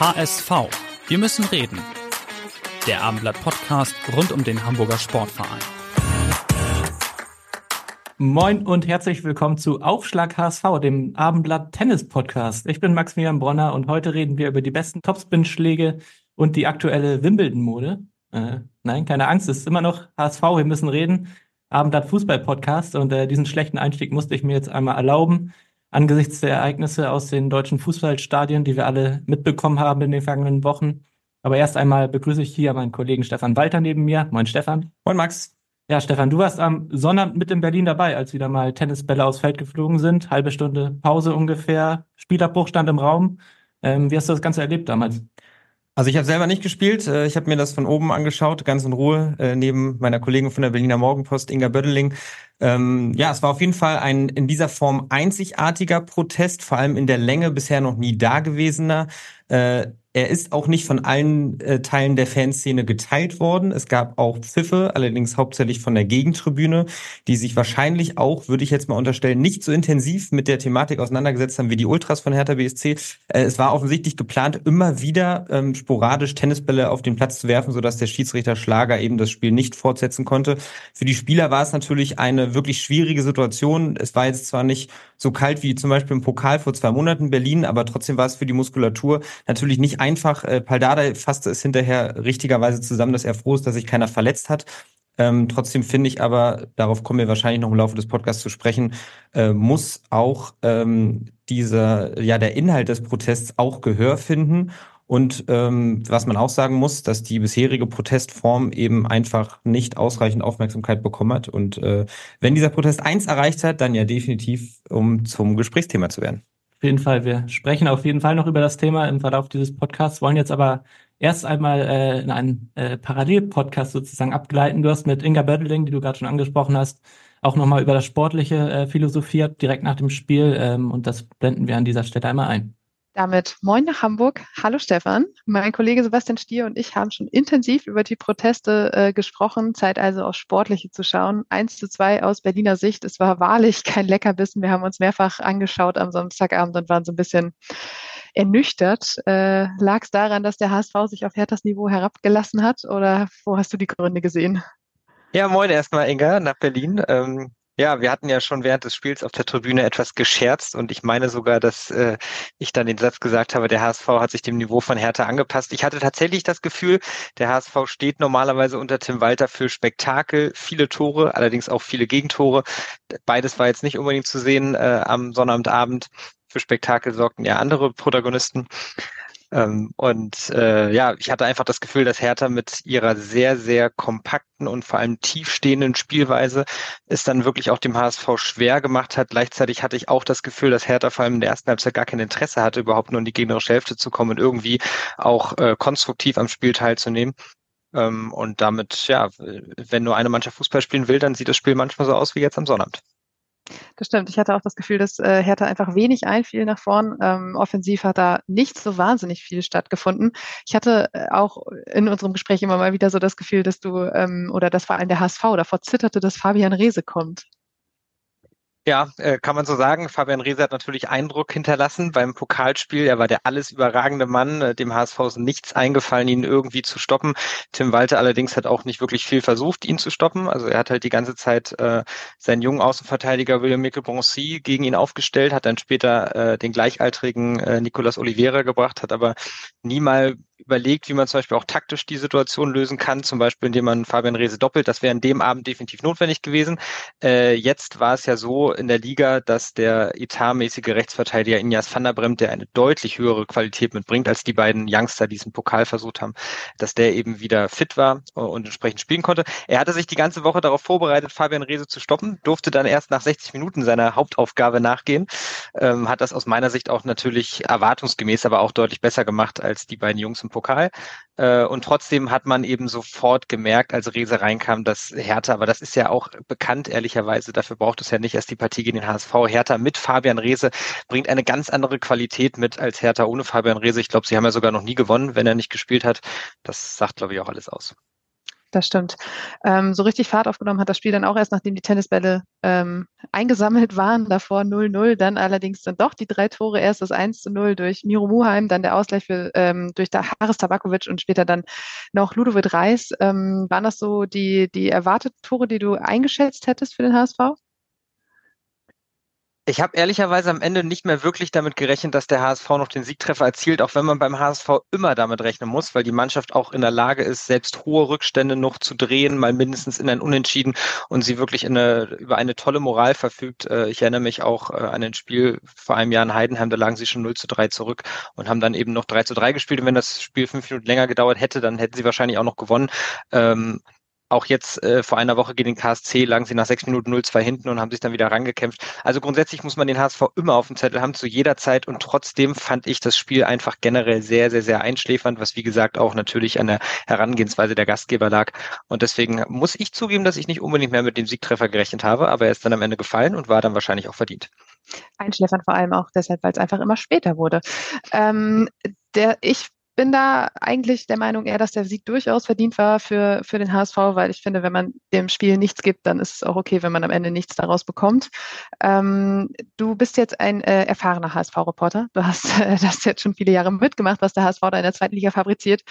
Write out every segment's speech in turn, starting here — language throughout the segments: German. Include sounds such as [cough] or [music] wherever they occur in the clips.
HSV. Wir müssen reden. Der Abendblatt-Podcast rund um den Hamburger Sportverein. Moin und herzlich willkommen zu Aufschlag HSV, dem Abendblatt Tennis Podcast. Ich bin Maximilian Bronner und heute reden wir über die besten Topspin-Schläge und die aktuelle Wimbledon-Mode. Äh, nein, keine Angst, es ist immer noch HSV, wir müssen reden. Abendblatt Fußball Podcast und äh, diesen schlechten Einstieg musste ich mir jetzt einmal erlauben angesichts der Ereignisse aus den deutschen Fußballstadien, die wir alle mitbekommen haben in den vergangenen Wochen. Aber erst einmal begrüße ich hier meinen Kollegen Stefan Walter neben mir. Moin Stefan. Moin Max. Ja, Stefan, du warst am Sonnabend mit in Berlin dabei, als wieder mal Tennisbälle aufs Feld geflogen sind. Halbe Stunde Pause ungefähr. Spielabbruch stand im Raum. Ähm, wie hast du das Ganze erlebt damals? Also ich habe selber nicht gespielt. Äh, ich habe mir das von oben angeschaut, ganz in Ruhe, äh, neben meiner Kollegin von der Berliner Morgenpost, Inga Bödeling. Ähm, ja, es war auf jeden Fall ein in dieser Form einzigartiger Protest, vor allem in der Länge bisher noch nie dagewesener. Äh, er ist auch nicht von allen äh, Teilen der Fanszene geteilt worden. Es gab auch Pfiffe, allerdings hauptsächlich von der Gegentribüne, die sich wahrscheinlich auch, würde ich jetzt mal unterstellen, nicht so intensiv mit der Thematik auseinandergesetzt haben wie die Ultras von Hertha BSC. Äh, es war offensichtlich geplant, immer wieder ähm, sporadisch Tennisbälle auf den Platz zu werfen, sodass der Schiedsrichter Schlager eben das Spiel nicht fortsetzen konnte. Für die Spieler war es natürlich eine wirklich schwierige Situation. Es war jetzt zwar nicht so kalt wie zum Beispiel im Pokal vor zwei Monaten in Berlin, aber trotzdem war es für die Muskulatur natürlich nicht einfach. Äh, Paldada fasste es hinterher richtigerweise zusammen, dass er froh ist, dass sich keiner verletzt hat. Ähm, trotzdem finde ich aber, darauf kommen wir wahrscheinlich noch im Laufe des Podcasts zu sprechen, äh, muss auch ähm, dieser, ja, der Inhalt des Protests auch Gehör finden. Und ähm, was man auch sagen muss, dass die bisherige Protestform eben einfach nicht ausreichend Aufmerksamkeit bekommen hat. Und äh, wenn dieser Protest eins erreicht hat, dann ja definitiv, um zum Gesprächsthema zu werden. Auf jeden Fall. Wir sprechen auf jeden Fall noch über das Thema im Verlauf dieses Podcasts, wollen jetzt aber erst einmal äh, in einen äh, Parallelpodcast sozusagen abgleiten. Du hast mit Inga Bödeling, die du gerade schon angesprochen hast, auch nochmal über das Sportliche äh, philosophiert, direkt nach dem Spiel. Ähm, und das blenden wir an dieser Stelle einmal ein. Damit moin nach Hamburg. Hallo Stefan. Mein Kollege Sebastian Stier und ich haben schon intensiv über die Proteste äh, gesprochen. Zeit also aufs Sportliche zu schauen. Eins zu zwei aus Berliner Sicht. Es war wahrlich [laughs] kein Leckerbissen. Wir haben uns mehrfach angeschaut am Samstagabend und waren so ein bisschen ernüchtert. Äh, Lag es daran, dass der HSV sich auf Herthas Niveau herabgelassen hat oder wo hast du die Gründe gesehen? Ja, moin erstmal Inga nach Berlin. Ähm, ja, wir hatten ja schon während des Spiels auf der Tribüne etwas gescherzt und ich meine sogar, dass äh, ich dann den Satz gesagt habe, der HSV hat sich dem Niveau von Hertha angepasst. Ich hatte tatsächlich das Gefühl, der HSV steht normalerweise unter Tim Walter für Spektakel, viele Tore, allerdings auch viele Gegentore. Beides war jetzt nicht unbedingt zu sehen äh, am Sonnabendabend. Für Spektakel sorgten ja andere Protagonisten. Ähm, und äh, ja, ich hatte einfach das Gefühl, dass Hertha mit ihrer sehr, sehr kompakten und vor allem tiefstehenden Spielweise es dann wirklich auch dem HSV schwer gemacht hat. Gleichzeitig hatte ich auch das Gefühl, dass Hertha vor allem in der ersten Halbzeit gar kein Interesse hatte, überhaupt nur in die gegnerische Hälfte zu kommen und irgendwie auch äh, konstruktiv am Spiel teilzunehmen. Ähm, und damit, ja, wenn nur eine Mannschaft Fußball spielen will, dann sieht das Spiel manchmal so aus wie jetzt am Sonnabend. Das stimmt. Ich hatte auch das Gefühl, dass äh, Hertha einfach wenig einfiel nach vorn. Ähm, offensiv hat da nicht so wahnsinnig viel stattgefunden. Ich hatte äh, auch in unserem Gespräch immer mal wieder so das Gefühl, dass du ähm, oder dass vor allem der HSV davor zitterte, dass Fabian Rehse kommt. Ja, äh, kann man so sagen. Fabian Reese hat natürlich Eindruck hinterlassen beim Pokalspiel. Er war der alles überragende Mann. Äh, dem HSV ist nichts eingefallen, ihn irgendwie zu stoppen. Tim Walter allerdings hat auch nicht wirklich viel versucht, ihn zu stoppen. Also er hat halt die ganze Zeit äh, seinen jungen Außenverteidiger William Mikkel Broncy gegen ihn aufgestellt, hat dann später äh, den gleichaltrigen äh, Nicolas Oliveira gebracht, hat aber nie mal überlegt, wie man zum Beispiel auch taktisch die Situation lösen kann, zum Beispiel indem man Fabian Reese doppelt. Das wäre an dem Abend definitiv notwendig gewesen. Äh, jetzt war es ja so in der Liga, dass der etatmäßige Rechtsverteidiger Injas van der Bremt, der eine deutlich höhere Qualität mitbringt als die beiden Youngster, die diesen Pokal versucht haben, dass der eben wieder fit war und entsprechend spielen konnte. Er hatte sich die ganze Woche darauf vorbereitet, Fabian Reese zu stoppen, durfte dann erst nach 60 Minuten seiner Hauptaufgabe nachgehen, ähm, hat das aus meiner Sicht auch natürlich erwartungsgemäß, aber auch deutlich besser gemacht als die beiden Jungs im Pokal. Äh, und trotzdem hat man eben sofort gemerkt, als Rese reinkam, dass Hertha, aber das ist ja auch bekannt, ehrlicherweise, dafür braucht es ja nicht erst die Partie gegen den HSV. Hertha mit Fabian Rehse bringt eine ganz andere Qualität mit als Hertha ohne Fabian Rehse. Ich glaube, sie haben ja sogar noch nie gewonnen, wenn er nicht gespielt hat. Das sagt, glaube ich, auch alles aus das stimmt. Ähm, so richtig Fahrt aufgenommen hat das Spiel dann auch erst, nachdem die Tennisbälle ähm, eingesammelt waren, davor 0-0, dann allerdings dann doch die drei Tore, erst das 1 0 durch Miro Muheim, dann der Ausgleich für, ähm, durch der Haris Tabakovic und später dann noch Ludovic Reis. Ähm, waren das so die, die erwarteten Tore, die du eingeschätzt hättest für den HSV? Ich habe ehrlicherweise am Ende nicht mehr wirklich damit gerechnet, dass der HSV noch den Siegtreffer erzielt, auch wenn man beim HSV immer damit rechnen muss, weil die Mannschaft auch in der Lage ist, selbst hohe Rückstände noch zu drehen, mal mindestens in ein Unentschieden und sie wirklich eine, über eine tolle Moral verfügt. Äh, ich erinnere mich auch äh, an ein Spiel vor einem Jahr in Heidenheim, da lagen sie schon 0 zu 3 zurück und haben dann eben noch 3 zu 3 gespielt. Und wenn das Spiel fünf Minuten länger gedauert hätte, dann hätten sie wahrscheinlich auch noch gewonnen. Auch jetzt äh, vor einer Woche gegen den KSC lagen sie nach sechs Minuten 0-2 hinten und haben sich dann wieder rangekämpft. Also grundsätzlich muss man den HSV immer auf dem Zettel haben, zu jeder Zeit. Und trotzdem fand ich das Spiel einfach generell sehr, sehr, sehr einschläfernd, was wie gesagt auch natürlich an der Herangehensweise der Gastgeber lag. Und deswegen muss ich zugeben, dass ich nicht unbedingt mehr mit dem Siegtreffer gerechnet habe, aber er ist dann am Ende gefallen und war dann wahrscheinlich auch verdient. Einschläfern vor allem auch deshalb, weil es einfach immer später wurde. Ähm, der, ich bin da eigentlich der Meinung eher, dass der Sieg durchaus verdient war für, für den HSV, weil ich finde, wenn man dem Spiel nichts gibt, dann ist es auch okay, wenn man am Ende nichts daraus bekommt. Ähm, du bist jetzt ein äh, erfahrener HSV-Reporter. Du hast [laughs] äh, das jetzt schon viele Jahre mitgemacht, was der HSV da in der zweiten Liga fabriziert,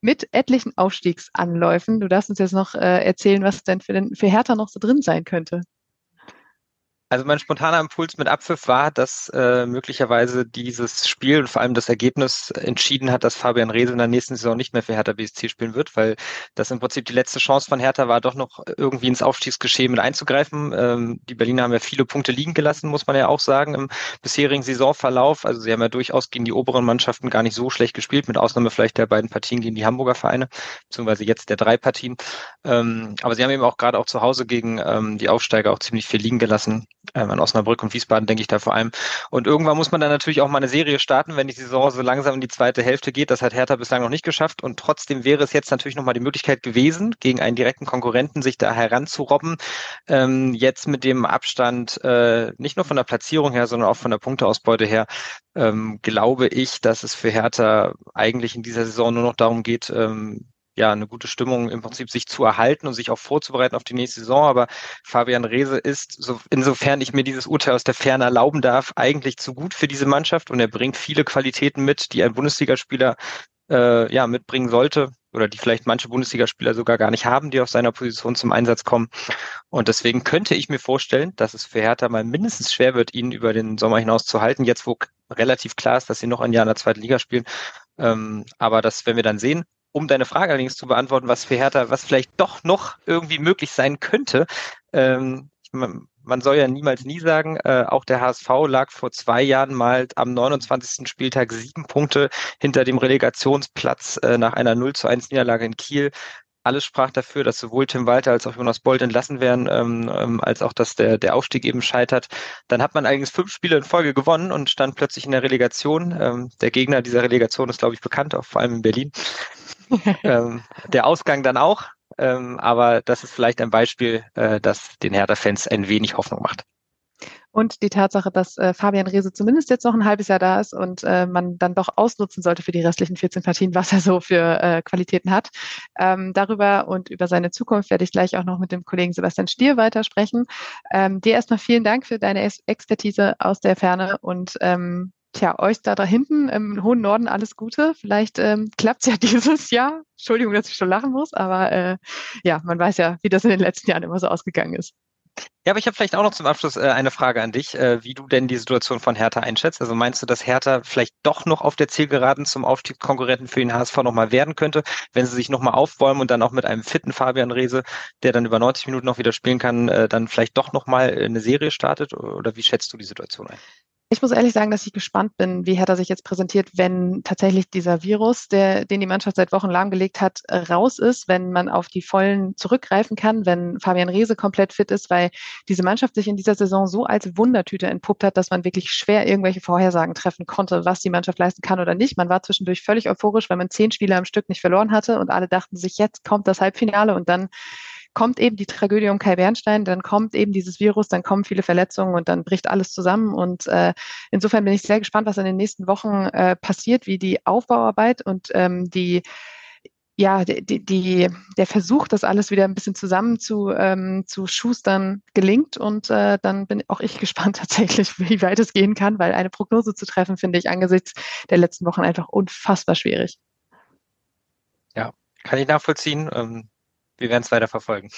mit etlichen Aufstiegsanläufen. Du darfst uns jetzt noch äh, erzählen, was denn für, den, für Hertha noch so drin sein könnte. Also mein spontaner Impuls mit Abpfiff war, dass äh, möglicherweise dieses Spiel und vor allem das Ergebnis entschieden hat, dass Fabian Reese in der nächsten Saison nicht mehr für Hertha BSC spielen wird, weil das im Prinzip die letzte Chance von Hertha war, doch noch irgendwie ins Aufstiegsgeschehen mit einzugreifen. Ähm, die Berliner haben ja viele Punkte liegen gelassen, muss man ja auch sagen, im bisherigen Saisonverlauf. Also sie haben ja durchaus gegen die oberen Mannschaften gar nicht so schlecht gespielt, mit Ausnahme vielleicht der beiden Partien gegen die Hamburger Vereine, beziehungsweise jetzt der drei Partien. Ähm, aber sie haben eben auch gerade auch zu Hause gegen ähm, die Aufsteiger auch ziemlich viel liegen gelassen an Osnabrück und Wiesbaden denke ich da vor allem. Und irgendwann muss man dann natürlich auch mal eine Serie starten, wenn die Saison so langsam in die zweite Hälfte geht. Das hat Hertha bislang noch nicht geschafft. Und trotzdem wäre es jetzt natürlich nochmal die Möglichkeit gewesen, gegen einen direkten Konkurrenten sich da heranzurobben. Ähm, jetzt mit dem Abstand, äh, nicht nur von der Platzierung her, sondern auch von der Punkteausbeute her, ähm, glaube ich, dass es für Hertha eigentlich in dieser Saison nur noch darum geht, ähm, ja, eine gute Stimmung im Prinzip sich zu erhalten und sich auch vorzubereiten auf die nächste Saison. Aber Fabian Reese ist, so, insofern ich mir dieses Urteil aus der Ferne erlauben darf, eigentlich zu gut für diese Mannschaft und er bringt viele Qualitäten mit, die ein Bundesligaspieler äh, ja, mitbringen sollte oder die vielleicht manche Bundesligaspieler sogar gar nicht haben, die auf seiner Position zum Einsatz kommen. Und deswegen könnte ich mir vorstellen, dass es für Hertha mal mindestens schwer wird, ihn über den Sommer hinaus zu halten, jetzt wo relativ klar ist, dass sie noch ein Jahr in der zweiten Liga spielen. Ähm, aber das werden wir dann sehen um deine Frage allerdings zu beantworten, was für Hertha, was vielleicht doch noch irgendwie möglich sein könnte. Ähm, man, soll ja niemals nie sagen, äh, auch der HSV lag vor zwei Jahren mal am 29. Spieltag sieben Punkte hinter dem Relegationsplatz äh, nach einer 0 zu 1 Niederlage in Kiel. Alles sprach dafür, dass sowohl Tim Walter als auch Jonas Bold entlassen werden, ähm, ähm, als auch, dass der, der Aufstieg eben scheitert. Dann hat man allerdings fünf Spiele in Folge gewonnen und stand plötzlich in der Relegation. Ähm, der Gegner dieser Relegation ist, glaube ich, bekannt, auch vor allem in Berlin. [laughs] ähm, der Ausgang dann auch. Ähm, aber das ist vielleicht ein Beispiel, äh, das den Hertha-Fans ein wenig Hoffnung macht. Und die Tatsache, dass äh, Fabian Reese zumindest jetzt noch ein halbes Jahr da ist und äh, man dann doch ausnutzen sollte für die restlichen 14 Partien, was er so für äh, Qualitäten hat. Ähm, darüber und über seine Zukunft werde ich gleich auch noch mit dem Kollegen Sebastian Stier weitersprechen. Ähm, dir erstmal vielen Dank für deine Expertise aus der Ferne und ähm, Tja, euch da, da hinten im hohen Norden alles Gute. Vielleicht ähm, klappt es ja [laughs] dieses Jahr. Entschuldigung, dass ich schon lachen muss, aber äh, ja, man weiß ja, wie das in den letzten Jahren immer so ausgegangen ist. Ja, aber ich habe vielleicht auch noch zum Abschluss äh, eine Frage an dich, äh, wie du denn die Situation von Hertha einschätzt. Also meinst du, dass Hertha vielleicht doch noch auf der Zielgeraden zum Aufstiegskonkurrenten für den HSV nochmal werden könnte, wenn sie sich nochmal aufbäumen und dann auch mit einem fitten Fabian Rehse, der dann über 90 Minuten noch wieder spielen kann, äh, dann vielleicht doch nochmal eine Serie startet? Oder wie schätzt du die Situation ein? Ich muss ehrlich sagen, dass ich gespannt bin, wie Hertha sich jetzt präsentiert, wenn tatsächlich dieser Virus, der, den die Mannschaft seit Wochen lahmgelegt hat, raus ist, wenn man auf die Vollen zurückgreifen kann, wenn Fabian Reese komplett fit ist, weil diese Mannschaft sich in dieser Saison so als Wundertüte entpuppt hat, dass man wirklich schwer irgendwelche Vorhersagen treffen konnte, was die Mannschaft leisten kann oder nicht. Man war zwischendurch völlig euphorisch, weil man zehn Spiele am Stück nicht verloren hatte und alle dachten sich, jetzt kommt das Halbfinale und dann kommt eben die Tragödie um Kai Bernstein, dann kommt eben dieses Virus, dann kommen viele Verletzungen und dann bricht alles zusammen. Und äh, insofern bin ich sehr gespannt, was in den nächsten Wochen äh, passiert, wie die Aufbauarbeit und ähm, die ja, die, die, der Versuch, das alles wieder ein bisschen zusammen zu, ähm, zu schustern, gelingt. Und äh, dann bin auch ich [laughs] gespannt tatsächlich, wie weit es gehen kann, weil eine Prognose zu treffen, finde ich angesichts der letzten Wochen einfach unfassbar schwierig. Ja, kann ich nachvollziehen. Ähm, wir werden es weiter verfolgen.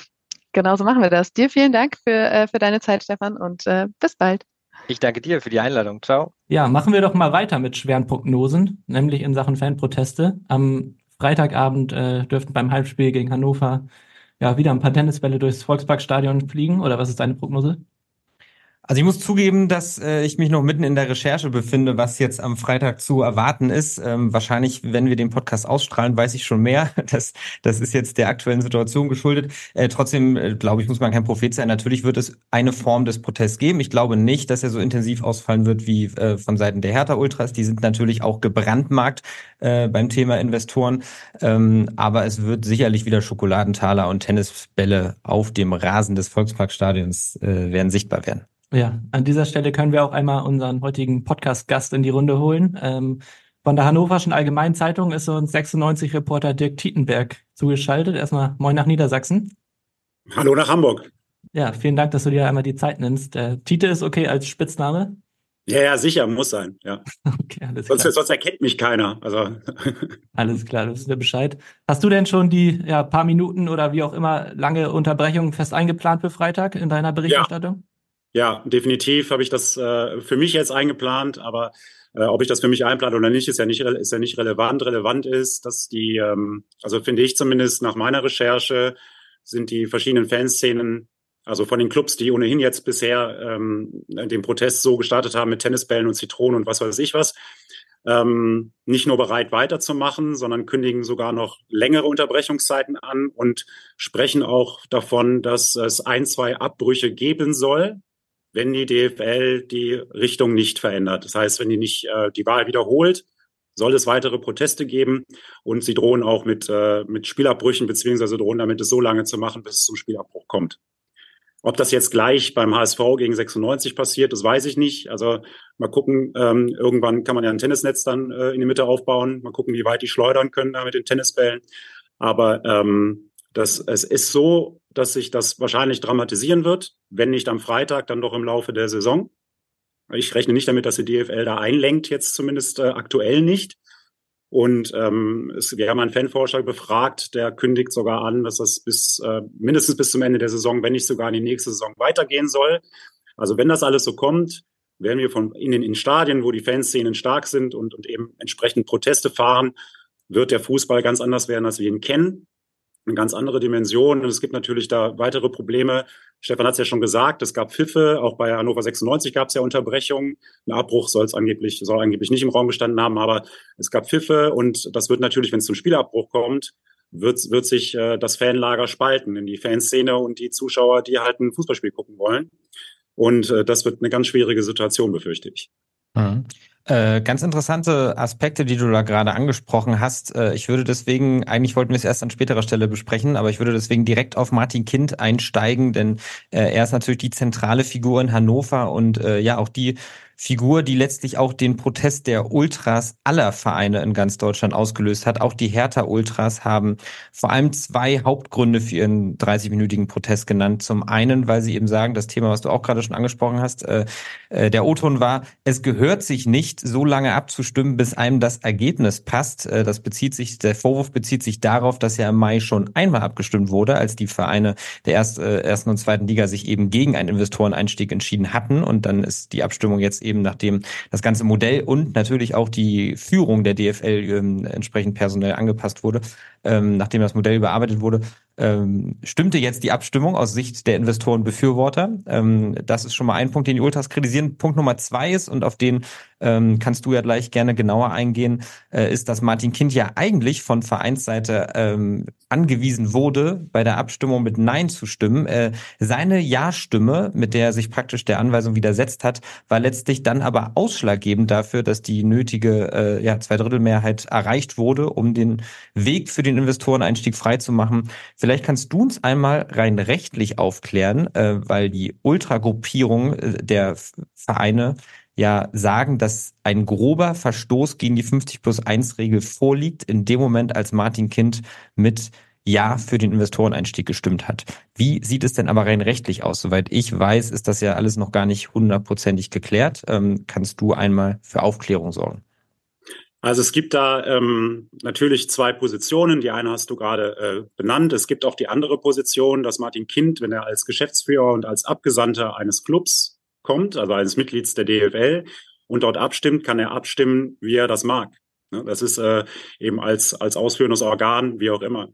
Genauso machen wir das. Dir vielen Dank für, äh, für deine Zeit, Stefan, und äh, bis bald. Ich danke dir für die Einladung. Ciao. Ja, machen wir doch mal weiter mit schweren Prognosen, nämlich in Sachen Fanproteste. Am Freitagabend äh, dürften beim Halbspiel gegen Hannover ja wieder ein paar Tennisbälle durchs Volksparkstadion fliegen. Oder was ist deine Prognose? Also ich muss zugeben, dass äh, ich mich noch mitten in der Recherche befinde, was jetzt am Freitag zu erwarten ist. Ähm, wahrscheinlich, wenn wir den Podcast ausstrahlen, weiß ich schon mehr. [laughs] Das, das ist jetzt der aktuellen Situation geschuldet. Äh, trotzdem, äh, glaube ich, muss man kein Prophet sein. Natürlich wird es eine Form des Protests geben. Ich glaube nicht, dass er so intensiv ausfallen wird wie äh, von Seiten der Hertha-Ultras. Die sind natürlich auch gebrandmarkt äh, beim Thema Investoren. Ähm, aber es wird sicherlich wieder Schokoladentaler und Tennisbälle auf dem Rasen des Volksparkstadions äh, werden sichtbar werden. Ja, an dieser Stelle können wir auch einmal unseren heutigen Podcast-Gast in die Runde holen. Ähm, von der Hannoverschen Allgemeinen Zeitung ist uns 96-Reporter Dirk Tietenberg zugeschaltet. Erstmal moin nach Niedersachsen. Hallo nach Hamburg. Ja, vielen Dank, dass du dir einmal die Zeit nimmst. Äh, Tite ist okay als Spitzname? Ja, ja, sicher, muss sein, ja. [laughs] Okay, alles sonst, klar. sonst erkennt mich keiner. Also. [laughs] alles klar, das ist mir Bescheid. Hast du denn schon die ja, paar Minuten oder wie auch immer lange Unterbrechung fest eingeplant für Freitag in deiner Berichterstattung? Ja. Ja, definitiv habe ich das äh, für mich jetzt eingeplant, aber äh, ob ich das für mich einplane oder nicht, ist ja nicht, ist ja nicht relevant. Relevant ist, dass die, ähm, also finde ich zumindest nach meiner Recherche, sind die verschiedenen Fanszenen, also von den Clubs, die ohnehin jetzt bisher ähm, den Protest so gestartet haben mit Tennisbällen und Zitronen und was weiß ich was, ähm, nicht nur bereit weiterzumachen, sondern kündigen sogar noch längere Unterbrechungszeiten an und sprechen auch davon, dass es ein, zwei Abbrüche geben soll wenn die DFL die Richtung nicht verändert. Das heißt, wenn die nicht äh, die Wahl wiederholt, soll es weitere Proteste geben und sie drohen auch mit, äh, mit Spielabbrüchen, beziehungsweise drohen damit, es so lange zu machen, bis es zum Spielabbruch kommt. Ob das jetzt gleich beim HSV gegen 96 passiert, das weiß ich nicht. Also mal gucken, ähm, irgendwann kann man ja ein Tennisnetz dann äh, in die Mitte aufbauen. Mal gucken, wie weit die schleudern können da mit den Tennisbällen. Aber ähm, das, es ist so dass sich das wahrscheinlich dramatisieren wird, wenn nicht am Freitag, dann doch im Laufe der Saison. Ich rechne nicht damit, dass die DFL da einlenkt, jetzt zumindest äh, aktuell nicht. Und ähm, es, wir haben einen Fanforscher befragt, der kündigt sogar an, dass das bis äh, mindestens bis zum Ende der Saison, wenn nicht sogar in die nächste Saison weitergehen soll. Also wenn das alles so kommt, werden wir von in den in Stadien, wo die Fanszenen stark sind und, und eben entsprechend Proteste fahren, wird der Fußball ganz anders werden, als wir ihn kennen eine ganz andere Dimension. Und es gibt natürlich da weitere Probleme. Stefan hat es ja schon gesagt, es gab Pfiffe, auch bei Hannover 96 gab es ja Unterbrechungen. Ein Abbruch soll es angeblich, soll angeblich nicht im Raum gestanden haben, aber es gab Pfiffe und das wird natürlich, wenn es zum Spielabbruch kommt, wird, wird sich äh, das Fanlager spalten in die Fanszene und die Zuschauer, die halt ein Fußballspiel gucken wollen. Und äh, das wird eine ganz schwierige Situation, befürchte ich. Mhm. Äh, ganz interessante Aspekte, die du da gerade angesprochen hast. Äh, ich würde deswegen, eigentlich wollten wir es erst an späterer Stelle besprechen, aber ich würde deswegen direkt auf Martin Kind einsteigen, denn äh, er ist natürlich die zentrale Figur in Hannover und äh, ja auch die Figur, die letztlich auch den Protest der Ultras aller Vereine in ganz Deutschland ausgelöst hat. Auch die Hertha-Ultras haben vor allem zwei Hauptgründe für ihren 30-minütigen Protest genannt. Zum einen, weil sie eben sagen, das Thema, was du auch gerade schon angesprochen hast, äh, äh, der O-Ton war, es gehört sich nicht, so lange abzustimmen, bis einem das Ergebnis passt. Äh, das bezieht sich, der Vorwurf bezieht sich darauf, dass ja im Mai schon einmal abgestimmt wurde, als die Vereine der erst, äh, ersten und zweiten Liga sich eben gegen einen Investoreneinstieg entschieden hatten. Und dann ist die Abstimmung jetzt eben, nachdem das ganze Modell und natürlich auch die Führung der DFL ähm, entsprechend personell angepasst wurde, ähm, nachdem das Modell überarbeitet wurde, ähm, stimmte jetzt die Abstimmung aus Sicht der Investorenbefürworter. Ähm, das ist schon mal ein Punkt, den die Ultras kritisieren. Punkt Nummer zwei ist, und auf den ähm, kannst du ja gleich gerne genauer eingehen, äh, ist, dass Martin Kind ja eigentlich von Vereinsseite ähm, angewiesen wurde, bei der Abstimmung mit Nein zu stimmen. Äh, seine Ja-Stimme, mit der er sich praktisch der Anweisung widersetzt hat, war letztlich dann aber ausschlaggebend dafür, dass die nötige äh, ja, Zweidrittelmehrheit erreicht wurde, um den Weg für den Investoreneinstieg freizumachen. Vielleicht kannst du uns einmal rein rechtlich aufklären, äh, weil die Ultragruppierung äh, der Vereine ja sagen, dass ein grober Verstoß gegen die 50 plus 1 Regel vorliegt, in dem Moment, als Martin Kind mit ja für den Investoreneinstieg gestimmt hat. Wie sieht es denn aber rein rechtlich aus? Soweit ich weiß, ist das ja alles noch gar nicht hundertprozentig geklärt. Ähm, kannst du einmal für Aufklärung sorgen? Also es gibt da ähm, natürlich zwei Positionen. Die eine hast du gerade äh, benannt. Es gibt auch die andere Position, dass Martin Kind, wenn er als Geschäftsführer und als Abgesandter eines Clubs kommt, also eines Mitglieds der DFL, und dort abstimmt, kann er abstimmen, wie er das mag. Ne, das ist äh, eben als, als ausführendes Organ, wie auch immer.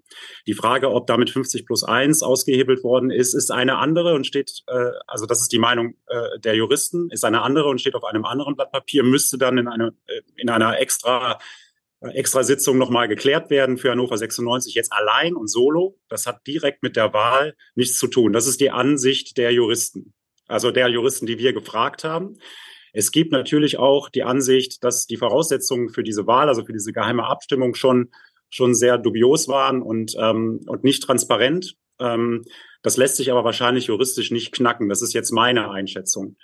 Die Frage, ob damit 50 plus 1 ausgehebelt worden ist, ist eine andere und steht, äh, also das ist die Meinung äh, der Juristen, ist eine andere und steht auf einem anderen Blatt Papier, müsste dann in, eine, in einer extra extra Sitzung nochmal geklärt werden für Hannover 96 jetzt allein und solo. Das hat direkt mit der Wahl nichts zu tun. Das ist die Ansicht der Juristen also der Juristen, die wir gefragt haben. Es gibt natürlich auch die Ansicht, dass die Voraussetzungen für diese Wahl, also für diese geheime Abstimmung schon schon sehr dubios waren und ähm, und nicht transparent. Ähm, das lässt sich aber wahrscheinlich juristisch nicht knacken. Das ist jetzt meine Einschätzung.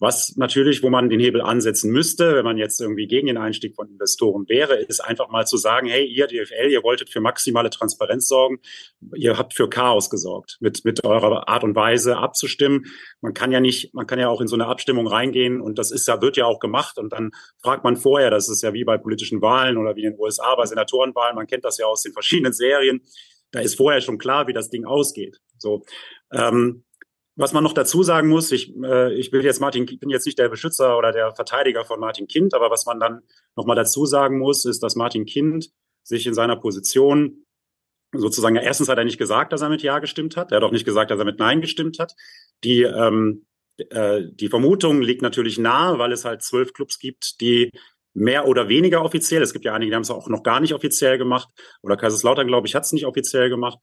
Was natürlich, wo man den Hebel ansetzen müsste, wenn man jetzt irgendwie gegen den Einstieg von Investoren wäre, ist einfach mal zu sagen, hey, ihr DFL, ihr wolltet für maximale Transparenz sorgen, ihr habt für Chaos gesorgt mit, mit eurer Art und Weise abzustimmen. Man kann ja nicht, man kann ja auch in so eine Abstimmung reingehen und das ist ja, wird ja auch gemacht und dann fragt man vorher, das ist ja wie bei politischen Wahlen oder wie in den USA bei Senatorenwahlen, man kennt das ja aus den verschiedenen Serien, da ist vorher schon klar, wie das Ding ausgeht. So, ähm, was man noch dazu sagen muss, ich, äh, ich will jetzt Martin, bin jetzt nicht der Beschützer oder der Verteidiger von Martin Kind, aber was man dann noch mal dazu sagen muss, ist, dass Martin Kind sich in seiner Position sozusagen, erstens hat er nicht gesagt, dass er mit Ja gestimmt hat. Er hat auch nicht gesagt, dass er mit Nein gestimmt hat. Die, ähm, äh, die Vermutung liegt natürlich nahe, weil es halt zwölf Clubs gibt, die mehr oder weniger offiziell, es gibt ja einige, die haben es auch noch gar nicht offiziell gemacht, oder Kaiserslautern, glaube ich, hat es nicht offiziell gemacht,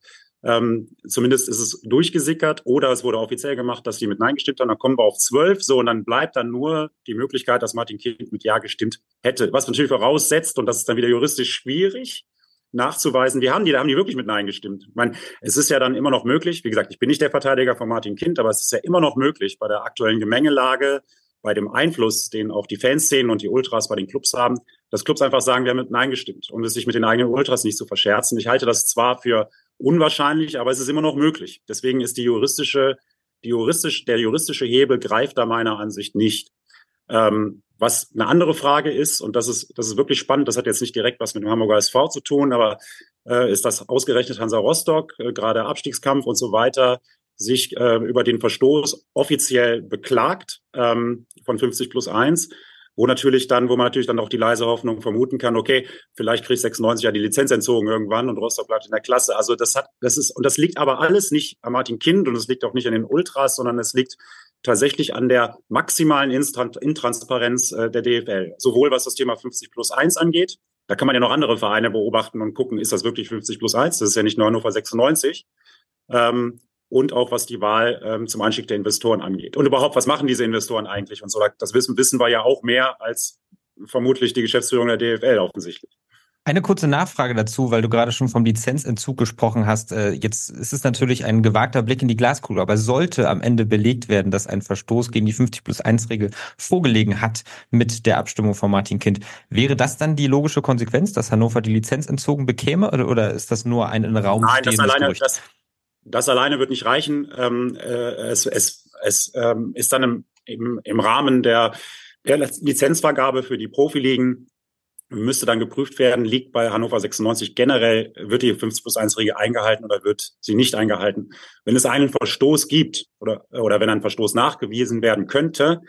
ähm, zumindest ist es durchgesickert oder es wurde offiziell gemacht, dass die mit Nein gestimmt haben. Dann kommen wir auf zwölf. So, und dann bleibt dann nur die Möglichkeit, dass Martin Kind mit Ja gestimmt hätte. Was natürlich voraussetzt, und das ist dann wieder juristisch schwierig, nachzuweisen, die haben die, da haben die wirklich mit Nein gestimmt. Ich meine, es ist ja dann immer noch möglich, wie gesagt, ich bin nicht der Verteidiger von Martin Kind, aber es ist ja immer noch möglich, bei der aktuellen Gemengelage, bei dem Einfluss, den auch die Fanszenen und die Ultras bei den Clubs haben, dass Clubs einfach sagen, wir haben mit Nein gestimmt, um es sich mit den eigenen Ultras nicht zu verscherzen. Ich halte das zwar für unwahrscheinlich, aber es ist immer noch möglich. Deswegen ist die juristische, die juristisch, der juristische Hebel greift da meiner Ansicht nicht. Ähm, was eine andere Frage ist, und das ist, das ist wirklich spannend, das hat jetzt nicht direkt was mit dem Hamburger SV zu tun, aber äh, ist das ausgerechnet Hansa Rostock, äh, gerade Abstiegskampf und so weiter, sich äh, über den Verstoß offiziell beklagt ähm, von 50 plus 1 wo natürlich dann, wo man natürlich dann auch die leise Hoffnung vermuten kann, okay, vielleicht kriegt 96 ja die Lizenz entzogen irgendwann und Rostock bleibt in der Klasse. Also das hat, das ist, und das liegt aber alles nicht an Martin Kind und es liegt auch nicht an den Ultras, sondern es liegt tatsächlich an der maximalen Intransparenz äh, der DFL. Sowohl was das Thema 50 plus 1 angeht, da kann man ja noch andere Vereine beobachten und gucken, ist das wirklich 50 plus 1? Das ist ja nicht nur Hannover 96. Ähm, und auch was die Wahl ähm, zum Einstieg der Investoren angeht. Und überhaupt, was machen diese Investoren eigentlich und so. Das wissen, wissen wir ja auch mehr als vermutlich die Geschäftsführung der DFL offensichtlich. Eine kurze Nachfrage dazu, weil du gerade schon vom Lizenzentzug gesprochen hast. Äh, jetzt ist es natürlich ein gewagter Blick in die Glaskugel, aber sollte am Ende belegt werden, dass ein Verstoß gegen die 50 plus 1 Regel vorgelegen hat mit der Abstimmung von Martin Kind, wäre das dann die logische Konsequenz, dass Hannover die Lizenz entzogen bekäme oder, oder ist das nur ein in Raum Nein, das alleine, das, das, alleine wird nicht reichen. Ähm, äh, es es, es ähm, ist dann im, im, im Rahmen der, der Lizenzvergabe für die Profiligen müsste dann geprüft werden, liegt bei Hannover 96 generell, wird die 50 plus 1 Regel eingehalten oder wird sie nicht eingehalten. Wenn es einen Verstoß gibt oder, oder wenn ein Verstoß nachgewiesen werden könnte,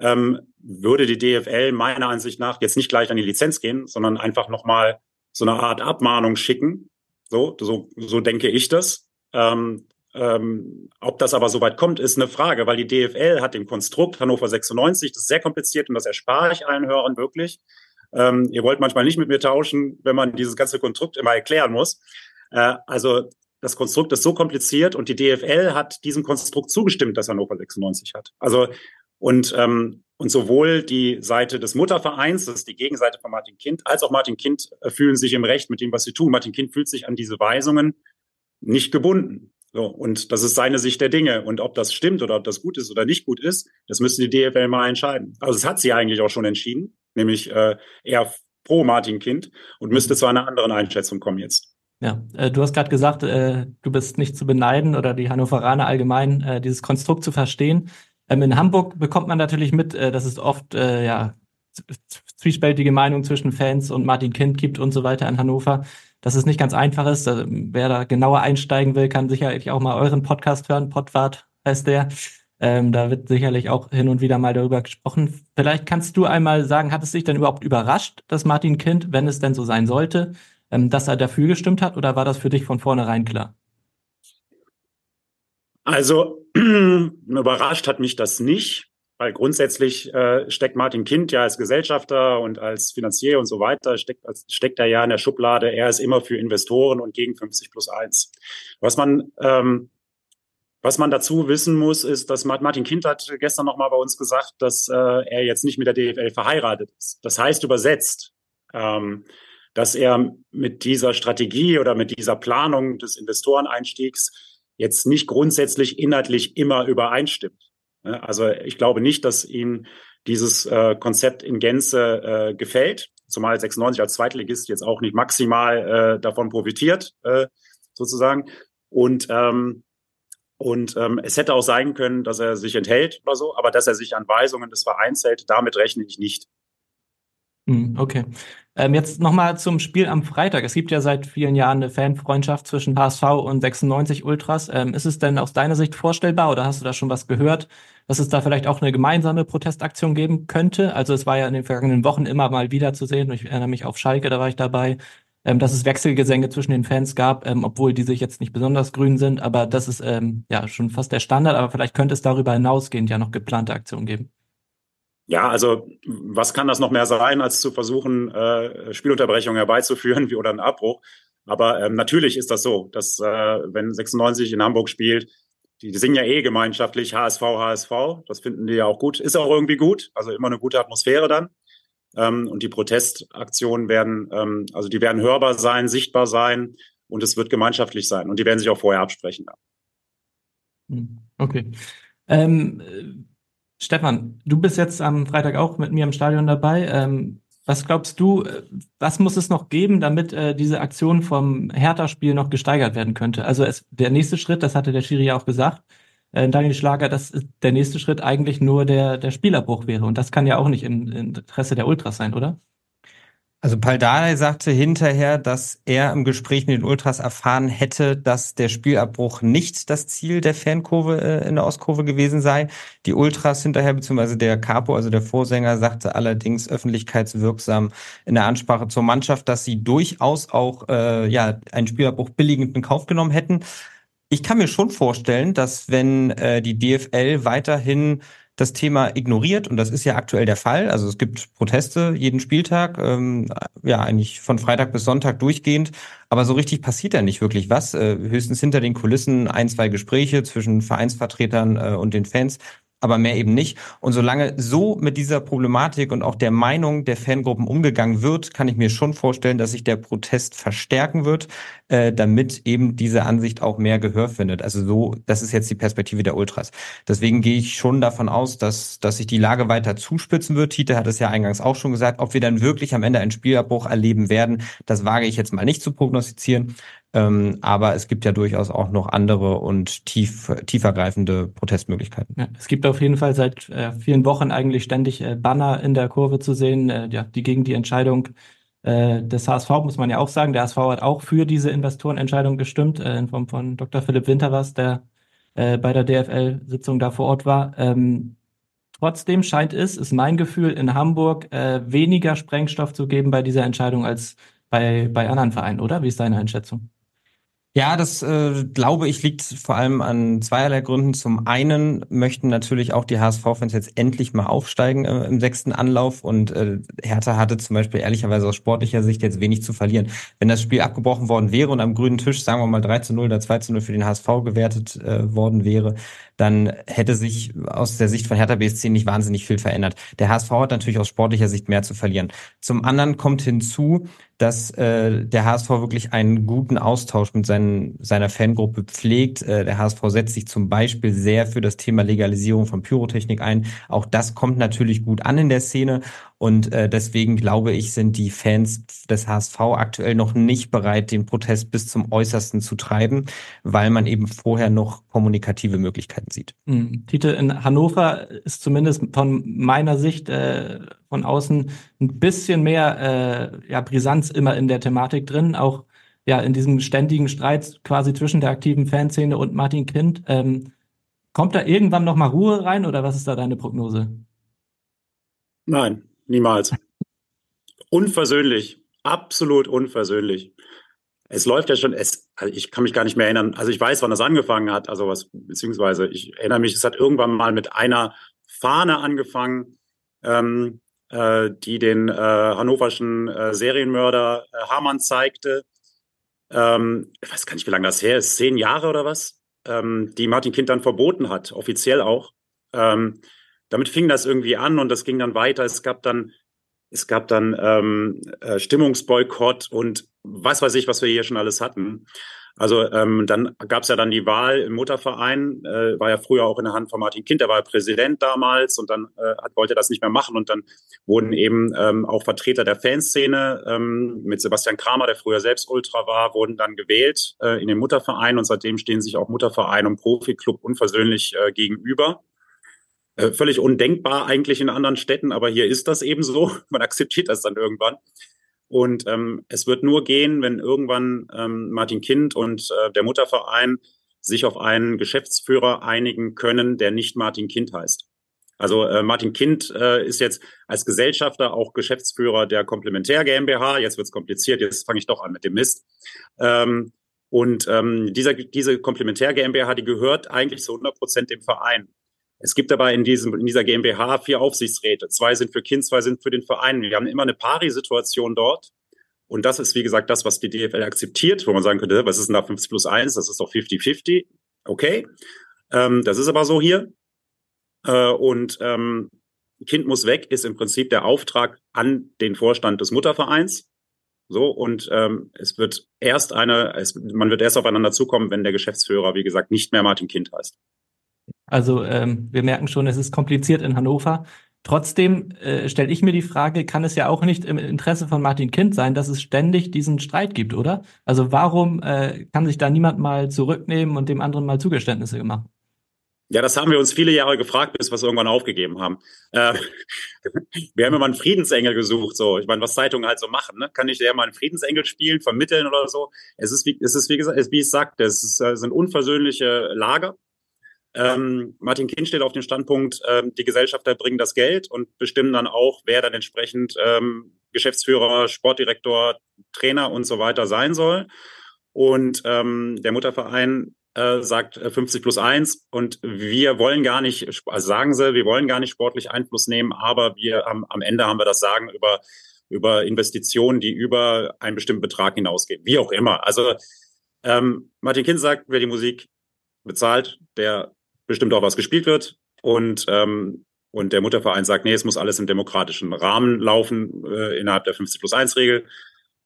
ähm, würde die DFL meiner Ansicht nach jetzt nicht gleich an die Lizenz gehen, sondern einfach nochmal so eine Art Abmahnung schicken. So, so, so denke ich das. Ähm, ähm, ob das aber soweit kommt, ist eine Frage, weil die DFL hat den Konstrukt Hannover 96, das ist sehr kompliziert und das erspare ich allen Hörern wirklich. Ähm, ihr wollt manchmal nicht mit mir tauschen, wenn man dieses ganze Konstrukt immer erklären muss. Äh, also das Konstrukt ist so kompliziert und die DFL hat diesem Konstrukt zugestimmt, das Hannover 96 hat. Also und ähm, und sowohl die Seite des Muttervereins, das ist die Gegenseite von Martin Kind, als auch Martin Kind äh, fühlen sich im Recht mit dem, was sie tun. Martin Kind fühlt sich an diese Weisungen nicht gebunden. So, und das ist seine Sicht der Dinge. Und ob das stimmt oder ob das gut ist oder nicht gut ist, das müssen die DFL mal entscheiden. Also das hat sie eigentlich auch schon entschieden nämlich äh, eher pro Martin Kind und müsste zu einer anderen Einschätzung kommen jetzt. Ja, äh, du hast gerade gesagt, äh, du bist nicht zu beneiden oder die Hannoveraner allgemein, äh, dieses Konstrukt zu verstehen. Ähm, in Hamburg bekommt man natürlich mit, äh, dass es oft äh, ja zwiespältige Meinungen zwischen Fans und Martin Kind gibt und so weiter in Hannover. Dass es nicht ganz einfach ist. Also, wer da genauer einsteigen will, kann sicherlich auch mal euren Podcast hören. Podwart heißt der. Ähm, da wird sicherlich auch hin und wieder mal darüber gesprochen. Vielleicht kannst du einmal sagen, hat es dich denn überhaupt überrascht, dass Martin Kind, wenn es denn so sein sollte, ähm, dass er dafür gestimmt hat oder war das für dich von vornherein klar? Also [clears throat] überrascht hat mich das nicht, weil grundsätzlich äh, steckt Martin Kind ja als Gesellschafter und als Finanzier und so weiter, steckt, steckt er ja in der Schublade, er ist immer für Investoren und gegen 50 plus 1. Was man ähm, was man dazu wissen muss, ist, dass Martin Kind hat gestern nochmal bei uns gesagt, dass äh, er jetzt nicht mit der DFL verheiratet ist. Das heißt übersetzt, ähm, dass er mit dieser Strategie oder mit dieser Planung des Investoreneinstiegs jetzt nicht grundsätzlich inhaltlich immer übereinstimmt. Also ich glaube nicht, dass ihm dieses äh, Konzept in Gänze äh, gefällt, zumal 96 als Zweitligist jetzt auch nicht maximal äh, davon profitiert, äh, sozusagen. Und ähm, und ähm, es hätte auch sein können, dass er sich enthält oder so, aber dass er sich an Weisungen des Vereins hält, damit rechne ich nicht. Hm, okay. Ähm, jetzt nochmal zum Spiel am Freitag. Es gibt ja seit vielen Jahren eine Fanfreundschaft zwischen HSV und 96 Ultras. Ähm, ist es denn aus deiner Sicht vorstellbar oder hast du da schon was gehört, dass es da vielleicht auch eine gemeinsame Protestaktion geben könnte? Also es war ja in den vergangenen Wochen immer mal wieder zu sehen. Ich erinnere mich auf Schalke, da war ich dabei ähm, dass es Wechselgesänge zwischen den Fans gab, ähm, obwohl die sich jetzt nicht besonders grün sind, aber das ist ähm, ja schon fast der Standard, aber vielleicht könnte es darüber hinausgehend ja noch geplante Aktionen geben. Ja, also was kann das noch mehr sein, als zu versuchen, äh, Spielunterbrechungen herbeizuführen wie oder einen Abbruch? Aber ähm, natürlich ist das so, dass äh, wenn 96 in Hamburg spielt, die, die singen ja eh gemeinschaftlich HSV, HSV. Das finden die ja auch gut. Ist auch irgendwie gut. Also immer eine gute Atmosphäre dann. Ähm, und die Protestaktionen werden, ähm, also die werden hörbar sein, sichtbar sein und es wird gemeinschaftlich sein. Und die werden sich auch vorher absprechen. Hm, okay. Ähm, äh, Stefan, du bist jetzt am Freitag auch mit mir im Stadion dabei. Ähm, was glaubst du, äh, was muss es noch geben, damit äh, diese Aktion vom Hertha-Spiel noch gesteigert werden könnte? Also es, der nächste Schritt, das hatte der Schiri ja auch gesagt, äh, Daniel Schlager, dass der nächste Schritt eigentlich nur der, der Spielerbruch wäre. Und das kann ja auch nicht im Interesse der Ultras sein, oder? Also Paldadei sagte hinterher, dass er im Gespräch mit den Ultras erfahren hätte, dass der Spielabbruch nicht das Ziel der Fankurve äh, in der Ostkurve gewesen sei. Die Ultras hinterher, beziehungsweise der Capo, also der Vorsänger, sagte allerdings öffentlichkeitswirksam in der Ansprache zur Mannschaft, dass sie durchaus auch äh, ja einen Spielabbruch billigend in Kauf genommen hätten. Ich kann mir schon vorstellen, dass wenn äh, die DFL weiterhin das Thema ignoriert, und das ist ja aktuell der Fall, also es gibt Proteste jeden Spieltag, ähm, ja eigentlich von Freitag bis Sonntag durchgehend, aber so richtig passiert da nicht wirklich was. Äh, höchstens hinter den Kulissen ein, zwei Gespräche zwischen Vereinsvertretern äh, und den Fans. Aber mehr eben nicht. Und solange so mit dieser Problematik und auch der Meinung der Fangruppen umgegangen wird, kann ich mir schon vorstellen, dass sich der Protest verstärken wird, äh, damit eben diese Ansicht auch mehr Gehör findet. Also so, das ist jetzt die Perspektive der Ultras. Deswegen gehe ich schon davon aus, dass, dass sich die Lage weiter zuspitzen wird. Tite hat es ja eingangs auch schon gesagt. Ob wir dann wirklich am Ende einen Spielabbruch erleben werden, das wage ich jetzt mal nicht zu prognostizieren. Ähm, aber es gibt ja durchaus auch noch andere und tief, tiefergreifende Protestmöglichkeiten. Ja, es gibt auf jeden Fall seit äh, vielen Wochen eigentlich ständig äh, Banner in der Kurve zu sehen, äh, ja, die gegen die Entscheidung äh, des HSV, muss man ja auch sagen. Der HSV hat auch für diese Investorenentscheidung gestimmt, äh, in Form von Dr. Philipp Winterwas, der äh, bei der DFL-Sitzung da vor Ort war. Ähm, trotzdem scheint es, ist mein Gefühl, in Hamburg äh, weniger Sprengstoff zu geben bei dieser Entscheidung als bei, bei anderen Vereinen, oder? Wie ist deine Einschätzung? Ja, das äh, glaube ich liegt vor allem an zweierlei Gründen. Zum einen möchten natürlich auch die HSV-Fans jetzt endlich mal aufsteigen äh, im sechsten Anlauf und äh, Hertha hatte zum Beispiel ehrlicherweise aus sportlicher Sicht jetzt wenig zu verlieren. Wenn das Spiel abgebrochen worden wäre und am grünen Tisch, sagen wir mal 3 zu 0 oder 2 zu 0 für den HSV gewertet äh, worden wäre, dann hätte sich aus der Sicht von Hertha BSC nicht wahnsinnig viel verändert. Der HSV hat natürlich aus sportlicher Sicht mehr zu verlieren. Zum anderen kommt hinzu, dass äh, der HSV wirklich einen guten Austausch mit seinen, seiner Fangruppe pflegt. Äh, der HSV setzt sich zum Beispiel sehr für das Thema Legalisierung von Pyrotechnik ein. Auch das kommt natürlich gut an in der Szene. Und äh, deswegen glaube ich, sind die Fans des HSV aktuell noch nicht bereit, den Protest bis zum Äußersten zu treiben, weil man eben vorher noch kommunikative Möglichkeiten sieht. Mhm. Tite, in Hannover ist zumindest von meiner Sicht äh, von außen ein bisschen mehr äh, ja, Brisanz immer in der Thematik drin, auch ja in diesem ständigen Streit quasi zwischen der aktiven Fanszene und Martin Kind. Ähm, kommt da irgendwann noch mal Ruhe rein oder was ist da deine Prognose? Nein, Niemals. Unversöhnlich. Absolut unversöhnlich. Es läuft ja schon, es, also ich kann mich gar nicht mehr erinnern. Also ich weiß, wann das angefangen hat, also was, beziehungsweise ich erinnere mich, es hat irgendwann mal mit einer Fahne angefangen, ähm, äh, die den äh, hannoverschen äh, Serienmörder äh, Hamann zeigte. Ähm, ich weiß gar nicht, wie lange das her ist, zehn Jahre oder was, ähm, die Martin Kind dann verboten hat, offiziell auch. Ähm, damit fing das irgendwie an und das ging dann weiter. Es gab dann, es gab dann ähm, äh, Stimmungsboykott und was weiß ich, was wir hier schon alles hatten. Also ähm, dann gab es ja dann die Wahl im Mutterverein, äh, war ja früher auch in der Hand von Martin Kind, der war ja Präsident damals und dann äh, hat, wollte er das nicht mehr machen und dann wurden eben ähm, auch Vertreter der Fanszene ähm, mit Sebastian Kramer, der früher selbst Ultra war, wurden dann gewählt äh, in den Mutterverein und seitdem stehen sich auch Mutterverein und Profiklub unversöhnlich äh, gegenüber. Äh, völlig undenkbar eigentlich in anderen Städten, aber hier ist das eben so. [laughs] Man akzeptiert das dann irgendwann. Und ähm, es wird nur gehen, wenn irgendwann ähm, Martin Kind und äh, der Mutterverein sich auf einen Geschäftsführer einigen können, der nicht Martin Kind heißt. Also äh, Martin Kind äh, ist jetzt als Gesellschafter auch Geschäftsführer der Komplementär GmbH. Jetzt wird's kompliziert, jetzt fange ich doch an mit dem Mist. Ähm, und ähm, dieser, diese Komplementär GmbH, die gehört eigentlich zu 100 Prozent dem Verein. Es gibt aber in, diesem, in dieser GmbH vier Aufsichtsräte. Zwei sind für Kind, zwei sind für den Verein. Wir haben immer eine Pari-Situation dort. Und das ist, wie gesagt, das, was die DFL akzeptiert, wo man sagen könnte, was ist denn da 50 plus 1? Das ist doch 50-50. Okay. Ähm, das ist aber so hier. Äh, und ähm, Kind muss weg ist im Prinzip der Auftrag an den Vorstand des Muttervereins. So, und ähm, es wird erst eine, es, man wird erst aufeinander zukommen, wenn der Geschäftsführer, wie gesagt, nicht mehr Martin Kind heißt. Also ähm, wir merken schon, es ist kompliziert in Hannover. Trotzdem äh, stelle ich mir die Frage, kann es ja auch nicht im Interesse von Martin Kind sein, dass es ständig diesen Streit gibt, oder? Also warum äh, kann sich da niemand mal zurücknehmen und dem anderen mal Zugeständnisse machen? Ja, das haben wir uns viele Jahre gefragt, bis wir es irgendwann aufgegeben haben. Äh, [laughs] wir haben immer einen Friedensengel gesucht, so. Ich meine, was Zeitungen halt so machen, ne? Kann ich der mal einen Friedensengel spielen, vermitteln oder so? Es ist wie, es ist wie gesagt, wie ich sagte, es, ist, es sind unversöhnliche Lager. Ähm, Martin Kind steht auf dem Standpunkt, ähm, die Gesellschafter bringen das Geld und bestimmen dann auch, wer dann entsprechend ähm, Geschäftsführer, Sportdirektor, Trainer und so weiter sein soll. Und ähm, der Mutterverein äh, sagt 50 äh, plus 1 und wir wollen gar nicht, also sagen sie, wir wollen gar nicht sportlich Einfluss nehmen, aber wir am, am Ende haben wir das Sagen über, über Investitionen, die über einen bestimmten Betrag hinausgehen. Wie auch immer. Also ähm, Martin Kind sagt, wer die Musik bezahlt, der bestimmt auch was gespielt wird. Und, ähm, und der Mutterverein sagt, nee, es muss alles im demokratischen Rahmen laufen, äh, innerhalb der 50 plus 1 Regel.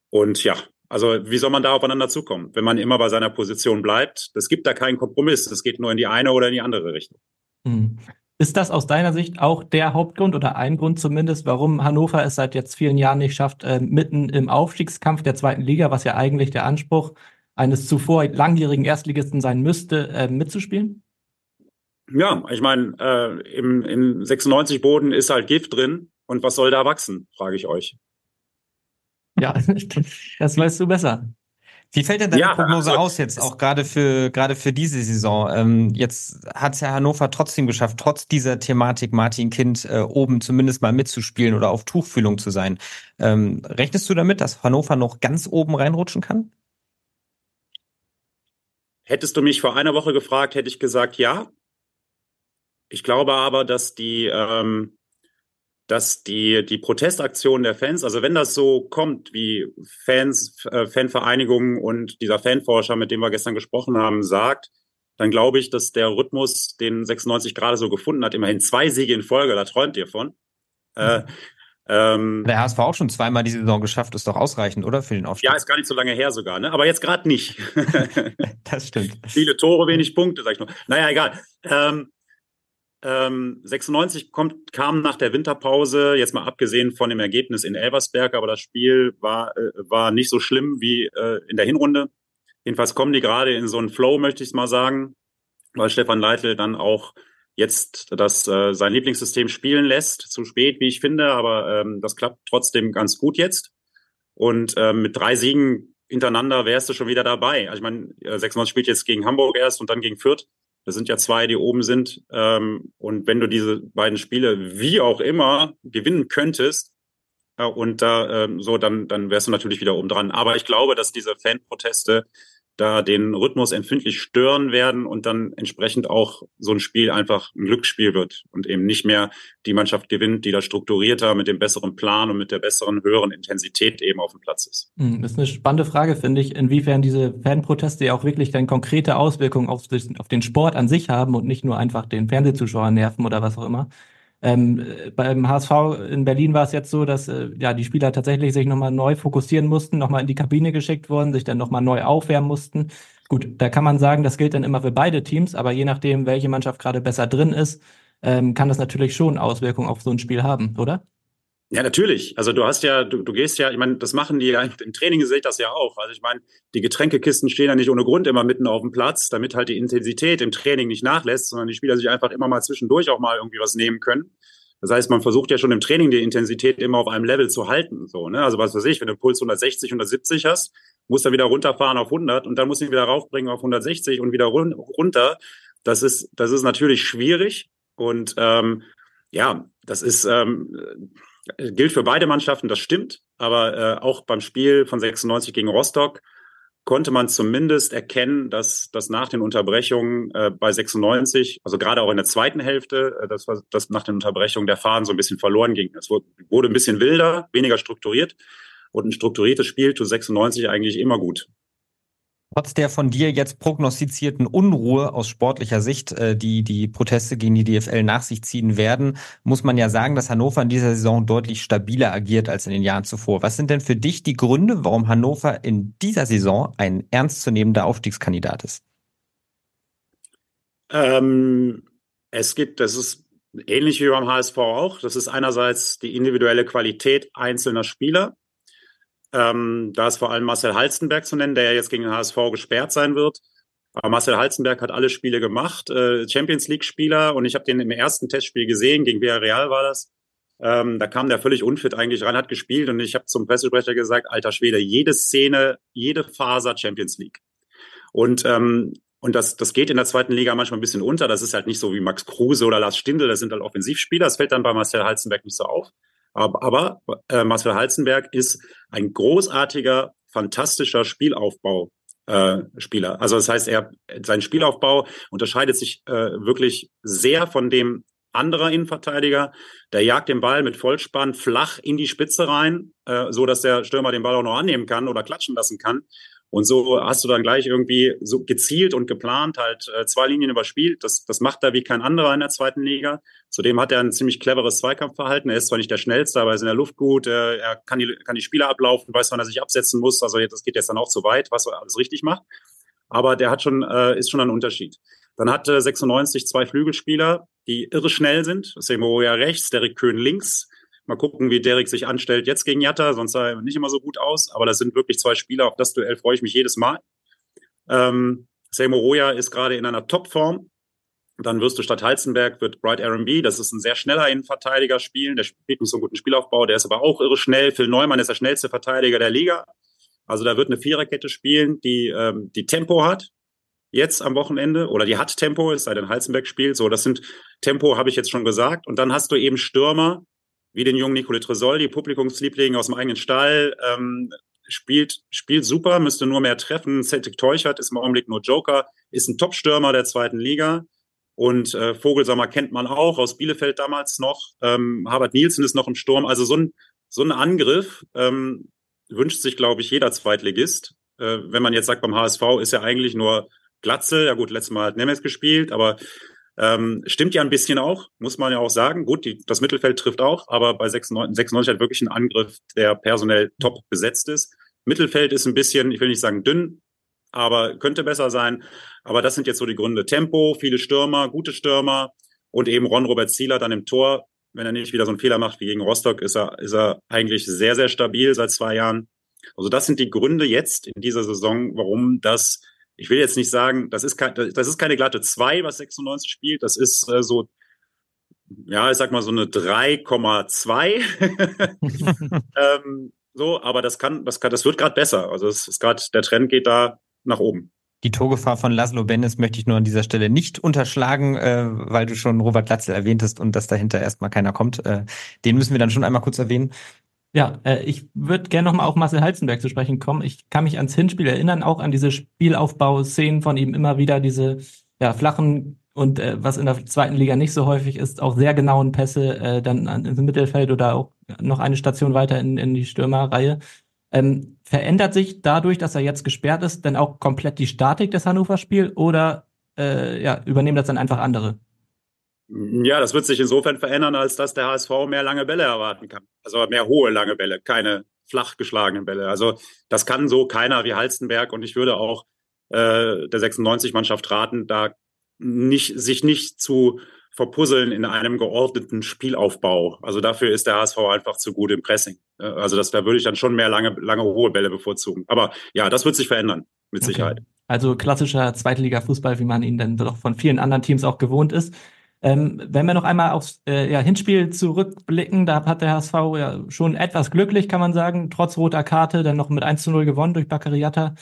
Und ja, also wie soll man da aufeinander zukommen, wenn man immer bei seiner Position bleibt? Es gibt da keinen Kompromiss. Es geht nur in die eine oder in die andere Richtung. Hm. Ist das aus deiner Sicht auch der Hauptgrund oder ein Grund zumindest, warum Hannover es seit jetzt vielen Jahren nicht schafft, äh, mitten im Aufstiegskampf der zweiten Liga, was ja eigentlich der Anspruch eines zuvor langjährigen Erstligisten sein müsste, äh, mitzuspielen? Ja, ich meine, äh, im, im 96 Boden ist halt Gift drin. Und was soll da wachsen, frage ich euch. Ja, [laughs] das weißt du besser. Wie fällt denn deine ja, Prognose also, aus jetzt auch gerade für gerade für diese Saison? Ähm, jetzt hat es ja Hannover trotzdem geschafft, trotz dieser Thematik Martin Kind äh, oben zumindest mal mitzuspielen oder auf Tuchfühlung zu sein. Ähm, rechnest du damit, dass Hannover noch ganz oben reinrutschen kann? Hättest du mich vor einer Woche gefragt, hätte ich gesagt ja. Ich glaube aber, dass die ähm, dass die, die Protestaktion der Fans, also wenn das so kommt, wie Fans, äh, Fanvereinigungen und dieser Fanforscher, mit dem wir gestern gesprochen haben, sagt, dann glaube ich, dass der Rhythmus, den 96 gerade so gefunden hat, immerhin zwei Siege in Folge, da träumt ihr von. Äh, mhm. ähm, der HSV auch schon zweimal die Saison geschafft, ist doch ausreichend, oder? Für den Aufstieg. Ja, ist gar nicht so lange her sogar, ne? Aber jetzt gerade nicht. [laughs] das stimmt. Viele Tore, wenig Punkte, sag ich nur. Naja, egal. Ähm, ähm, 96 kommt, kam nach der Winterpause, jetzt mal abgesehen von dem Ergebnis in Elversberg, aber das Spiel war, äh, war nicht so schlimm wie äh, in der Hinrunde. Jedenfalls kommen die gerade in so einen Flow, möchte ich es mal sagen, weil Stefan Leitl dann auch jetzt das äh, sein Lieblingssystem spielen lässt. Zu spät, wie ich finde, aber ähm, das klappt trotzdem ganz gut jetzt. Und ähm, mit drei Siegen hintereinander wärst du schon wieder dabei. Also ich meine, 96 spielt jetzt gegen Hamburg erst und dann gegen Fürth. Das sind ja zwei, die oben sind. Ähm, und wenn du diese beiden Spiele wie auch immer gewinnen könntest, äh, und da äh, so, dann, dann wärst du natürlich wieder oben dran. Aber ich glaube, dass diese Fanproteste da den Rhythmus empfindlich stören werden und dann entsprechend auch so ein Spiel einfach ein Glücksspiel wird und eben nicht mehr die Mannschaft gewinnt, die da strukturierter mit dem besseren Plan und mit der besseren, höheren Intensität eben auf dem Platz ist. Hm, das ist eine spannende Frage, finde ich, inwiefern diese Fanproteste ja auch wirklich dann konkrete Auswirkungen auf, auf den Sport an sich haben und nicht nur einfach den Fernsehzuschauer nerven oder was auch immer. Ähm, beim HSV in Berlin war es jetzt so, dass äh, ja die Spieler tatsächlich sich nochmal neu fokussieren mussten, nochmal in die Kabine geschickt wurden, sich dann nochmal neu aufwärmen mussten. Gut, da kann man sagen, das gilt dann immer für beide Teams, aber je nachdem, welche Mannschaft gerade besser drin ist, ähm, kann das natürlich schon Auswirkungen auf so ein Spiel haben, oder? Ja, natürlich. Also du hast ja, du, du gehst ja, ich meine, das machen die ja, im Training sehe ich das ja auch. Also ich meine, die Getränkekisten stehen ja nicht ohne Grund immer mitten auf dem Platz, damit halt die Intensität im Training nicht nachlässt, sondern die Spieler sich einfach immer mal zwischendurch auch mal irgendwie was nehmen können. Das heißt, man versucht ja schon im Training die Intensität immer auf einem Level zu halten. So, ne? Also was weiß ich, wenn du Puls 160, 170 hast, musst du wieder runterfahren auf 100 und dann musst du ihn wieder raufbringen auf 160 und wieder run runter. Das ist, das ist natürlich schwierig und ähm, ja, das ist ähm, äh, gilt für beide Mannschaften, das stimmt. Aber äh, auch beim Spiel von 96 gegen Rostock konnte man zumindest erkennen, dass, dass nach den Unterbrechungen äh, bei 96, also gerade auch in der zweiten Hälfte, äh, dass, dass nach den Unterbrechungen der Faden so ein bisschen verloren ging. Es wurde, wurde ein bisschen wilder, weniger strukturiert. Und ein strukturiertes Spiel tut 96 eigentlich immer gut. Trotz der von dir jetzt prognostizierten Unruhe aus sportlicher Sicht, äh, die die Proteste gegen die DFL nach sich ziehen werden, muss man ja sagen, dass Hannover in dieser Saison deutlich stabiler agiert als in den Jahren zuvor. Was sind denn für dich die Gründe, warum Hannover in dieser Saison ein ernstzunehmender Aufstiegskandidat ist? Ähm, es gibt, das ist ähnlich wie beim HSV auch. Das ist einerseits die individuelle Qualität einzelner Spieler. Ähm, da ist vor allem Marcel Halstenberg zu nennen, der ja jetzt gegen den HSV gesperrt sein wird. Aber Marcel Halstenberg hat alle Spiele gemacht, äh, Champions League-Spieler, und ich habe den im ersten Testspiel gesehen, gegen Villarreal war das. Ähm, da kam der völlig unfit eigentlich rein, hat gespielt und ich habe zum Pressesprecher gesagt, alter Schwede, jede Szene, jede Faser Champions League. Und ähm, und das, das geht in der zweiten Liga manchmal ein bisschen unter. Das ist halt nicht so wie Max Kruse oder Lars Stindl, das sind halt Offensivspieler. Das fällt dann bei Marcel Halzenberg nicht so auf. Aber, äh, Marcel Halzenberg ist ein großartiger, fantastischer Spielaufbau. Äh, Spieler. Also das heißt, er sein Spielaufbau unterscheidet sich äh, wirklich sehr von dem anderer Innenverteidiger. Der jagt den Ball mit Vollspann flach in die Spitze rein, äh, so dass der Stürmer den Ball auch noch annehmen kann oder klatschen lassen kann. Und so hast du dann gleich irgendwie so gezielt und geplant halt äh, zwei Linien überspielt. Das, das macht er wie kein anderer in der zweiten Liga. Zudem hat er ein ziemlich cleveres Zweikampfverhalten. Er ist zwar nicht der schnellste, aber er ist in der Luft gut. Äh, er kann die, kann die Spieler ablaufen, weiß, wann er sich absetzen muss. Also das geht jetzt dann auch zu weit, was er alles richtig macht. Aber der hat schon, äh, ist schon ein Unterschied. Dann hat äh, 96 zwei Flügelspieler, die irre schnell sind. Seymour rechts, Derek Köhn links. Mal gucken, wie Derek sich anstellt jetzt gegen Jatta, sonst sah er nicht immer so gut aus. Aber das sind wirklich zwei Spieler, auf das Duell freue ich mich jedes Mal. Ähm, Seymour Roya ist gerade in einer Topform. Dann wirst du statt Halzenberg wird Bright R&B, das ist ein sehr schneller Innenverteidiger spielen, der spielt nicht so einen guten Spielaufbau, der ist aber auch irre schnell. Phil Neumann ist der schnellste Verteidiger der Liga. Also da wird eine Viererkette spielen, die, ähm, die Tempo hat, jetzt am Wochenende, oder die hat Tempo, es sei denn Halzenberg spielt. So, das sind Tempo, habe ich jetzt schon gesagt. Und dann hast du eben Stürmer, wie den jungen Nicole Tresoldi, Publikumsliebling aus dem eigenen Stall, ähm, spielt, spielt super, müsste nur mehr treffen. Celtic Teuchert ist im Augenblick nur Joker, ist ein Top-Stürmer der zweiten Liga. Und äh, Vogelsammer kennt man auch aus Bielefeld damals noch. Ähm, Harvard Nielsen ist noch im Sturm. Also so ein, so ein Angriff ähm, wünscht sich, glaube ich, jeder Zweitligist. Äh, wenn man jetzt sagt, beim HSV ist ja eigentlich nur Glatze. Ja gut, letztes Mal hat Nemes gespielt, aber ähm, stimmt ja ein bisschen auch, muss man ja auch sagen. Gut, die, das Mittelfeld trifft auch, aber bei 96, 96 hat wirklich ein Angriff, der personell top besetzt ist. Mittelfeld ist ein bisschen, ich will nicht sagen dünn, aber könnte besser sein. Aber das sind jetzt so die Gründe. Tempo, viele Stürmer, gute Stürmer und eben Ron-Robert Zieler dann im Tor. Wenn er nicht wieder so einen Fehler macht wie gegen Rostock, ist er, ist er eigentlich sehr, sehr stabil seit zwei Jahren. Also das sind die Gründe jetzt in dieser Saison, warum das ich will jetzt nicht sagen, das ist, kein, das ist keine glatte 2, was 96 spielt. Das ist äh, so, ja, ich sag mal so eine 3,2. [laughs] ähm, so, aber das kann, das kann, das wird gerade besser. Also es ist gerade, der Trend geht da nach oben. Die Torgefahr von Laszlo Bennis möchte ich nur an dieser Stelle nicht unterschlagen, äh, weil du schon Robert Glatzel erwähnt hast und dass dahinter erstmal keiner kommt. Äh, den müssen wir dann schon einmal kurz erwähnen. Ja, äh, ich würde gerne nochmal auf Marcel Halzenberg zu sprechen kommen. Ich kann mich ans Hinspiel erinnern, auch an diese Spielaufbau-Szenen von ihm immer wieder, diese ja, flachen und äh, was in der zweiten Liga nicht so häufig ist, auch sehr genauen Pässe äh, dann an, ins Mittelfeld oder auch noch eine Station weiter in, in die Stürmerreihe. Ähm, verändert sich dadurch, dass er jetzt gesperrt ist, denn auch komplett die Statik des Hannover-Spiels oder äh, ja, übernehmen das dann einfach andere? Ja, das wird sich insofern verändern, als dass der HSV mehr lange Bälle erwarten kann. Also mehr hohe lange Bälle, keine flach geschlagenen Bälle. Also das kann so keiner wie Halstenberg und ich würde auch äh, der 96-Mannschaft raten, da nicht, sich nicht zu verpuzzeln in einem geordneten Spielaufbau. Also dafür ist der HSV einfach zu gut im Pressing. Also das, da würde ich dann schon mehr lange, lange hohe Bälle bevorzugen. Aber ja, das wird sich verändern, mit okay. Sicherheit. Also klassischer Zweitliga-Fußball, wie man ihn dann doch von vielen anderen Teams auch gewohnt ist. Ähm, wenn wir noch einmal aufs äh, ja, Hinspiel zurückblicken, da hat der HSV ja schon etwas glücklich, kann man sagen, trotz roter Karte, dann noch mit 1 zu 0 gewonnen durch Bakariata,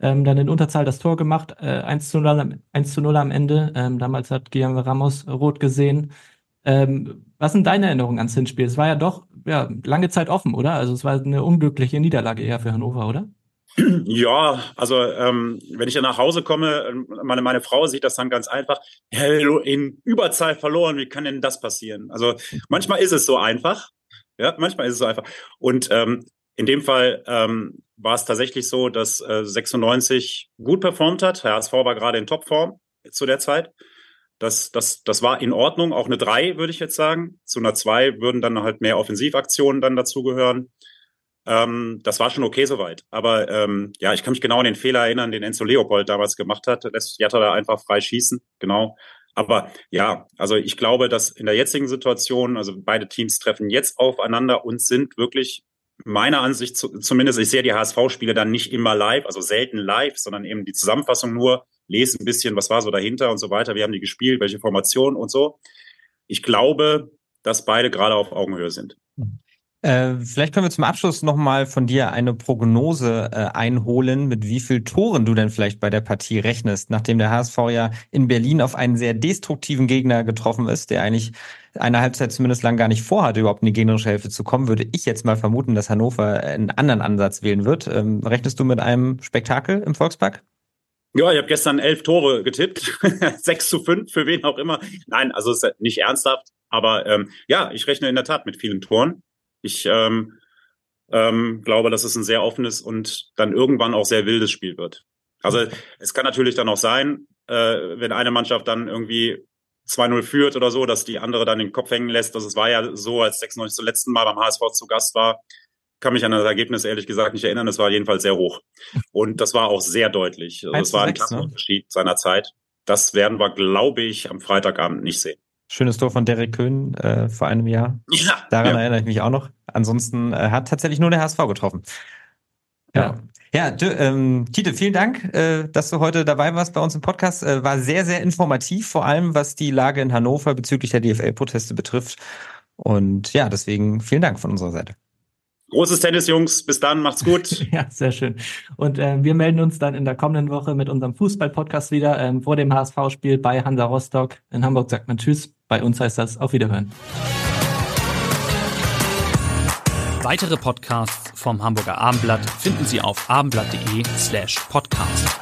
ähm, dann in Unterzahl das Tor gemacht, äh, 1, zu 0, 1 zu 0 am Ende. Ähm, damals hat Guillermo Ramos rot gesehen. Ähm, was sind deine Erinnerungen ans Hinspiel? Es war ja doch ja, lange Zeit offen, oder? Also es war eine unglückliche Niederlage eher für Hannover, oder? Ja, also ähm, wenn ich dann nach Hause komme, ähm, meine, meine Frau sieht das dann ganz einfach. In Überzahl verloren, wie kann denn das passieren? Also manchmal ist es so einfach. Ja, manchmal ist es so einfach. Und ähm, in dem Fall ähm, war es tatsächlich so, dass äh, 96 gut performt hat. HSV war gerade in Topform zu der Zeit. Das, das, das war in Ordnung. Auch eine 3, würde ich jetzt sagen. Zu einer 2 würden dann halt mehr Offensivaktionen dann dazugehören. Ähm, das war schon okay soweit. Aber ähm, ja, ich kann mich genau an den Fehler erinnern, den Enzo Leopold damals gemacht hat. Lässt Jatta da einfach frei schießen. Genau. Aber ja, also ich glaube, dass in der jetzigen Situation, also beide Teams treffen jetzt aufeinander und sind wirklich meiner Ansicht zu, zumindest, ich sehe die HSV-Spiele dann nicht immer live, also selten live, sondern eben die Zusammenfassung nur, lese ein bisschen, was war so dahinter und so weiter, wie haben die gespielt, welche Formation und so. Ich glaube, dass beide gerade auf Augenhöhe sind. Mhm. Äh, vielleicht können wir zum Abschluss nochmal von dir eine Prognose äh, einholen, mit wie viel Toren du denn vielleicht bei der Partie rechnest, nachdem der HSV ja in Berlin auf einen sehr destruktiven Gegner getroffen ist, der eigentlich eine Halbzeit zumindest lang gar nicht vorhatte, überhaupt in die gegnerische Hälfte zu kommen, würde ich jetzt mal vermuten, dass Hannover einen anderen Ansatz wählen wird. Ähm, rechnest du mit einem Spektakel im Volkspark? Ja, ich habe gestern elf Tore getippt, [laughs] sechs zu fünf, für wen auch immer. Nein, also ist nicht ernsthaft, aber ähm, ja, ich rechne in der Tat mit vielen Toren. Ich, ähm, Ähm, glaube, dass es ein sehr offenes und dann irgendwann auch sehr wildes Spiel wird. Also es kann natürlich dann auch sein, äh, wenn eine Mannschaft dann irgendwie 2-0 führt oder so, dass die andere dann den Kopf hängen lässt. Das war ja so, als 96 zum letzten Mal beim HSV zu Gast war. Kann mich an das Ergebnis ehrlich gesagt nicht erinnern. Es war jedenfalls sehr hoch. Und das war auch sehr deutlich. Also es war ein klarer Unterschied ne? seiner Zeit. Das werden wir, glaube ich, am Freitagabend nicht sehen. Schönes Tor von Derek Köhn äh, vor einem Jahr. Ja, Daran ja. erinnere ich mich auch noch. Ansonsten äh, hat tatsächlich nur der HSV getroffen. Ja. Ja, ähm, Tite, vielen Dank, äh, dass du heute dabei warst bei uns im Podcast. Äh, war sehr, sehr informativ, vor allem was die Lage in Hannover bezüglich der DFL-Proteste betrifft. Und ja, deswegen vielen Dank von unserer Seite. Großes Tennis, Jungs. Bis dann, macht's gut. [laughs] ja, sehr schön. Und äh, wir melden uns dann in der kommenden Woche mit unserem Fußball-Podcast wieder ähm, vor dem HSV-Spiel bei Hansa Rostock. In Hamburg sagt man Tschüss. Bei uns heißt das Auf Wiederhören. Weitere Podcasts vom Hamburger Abendblatt finden Sie auf abendblatt.de slash podcast.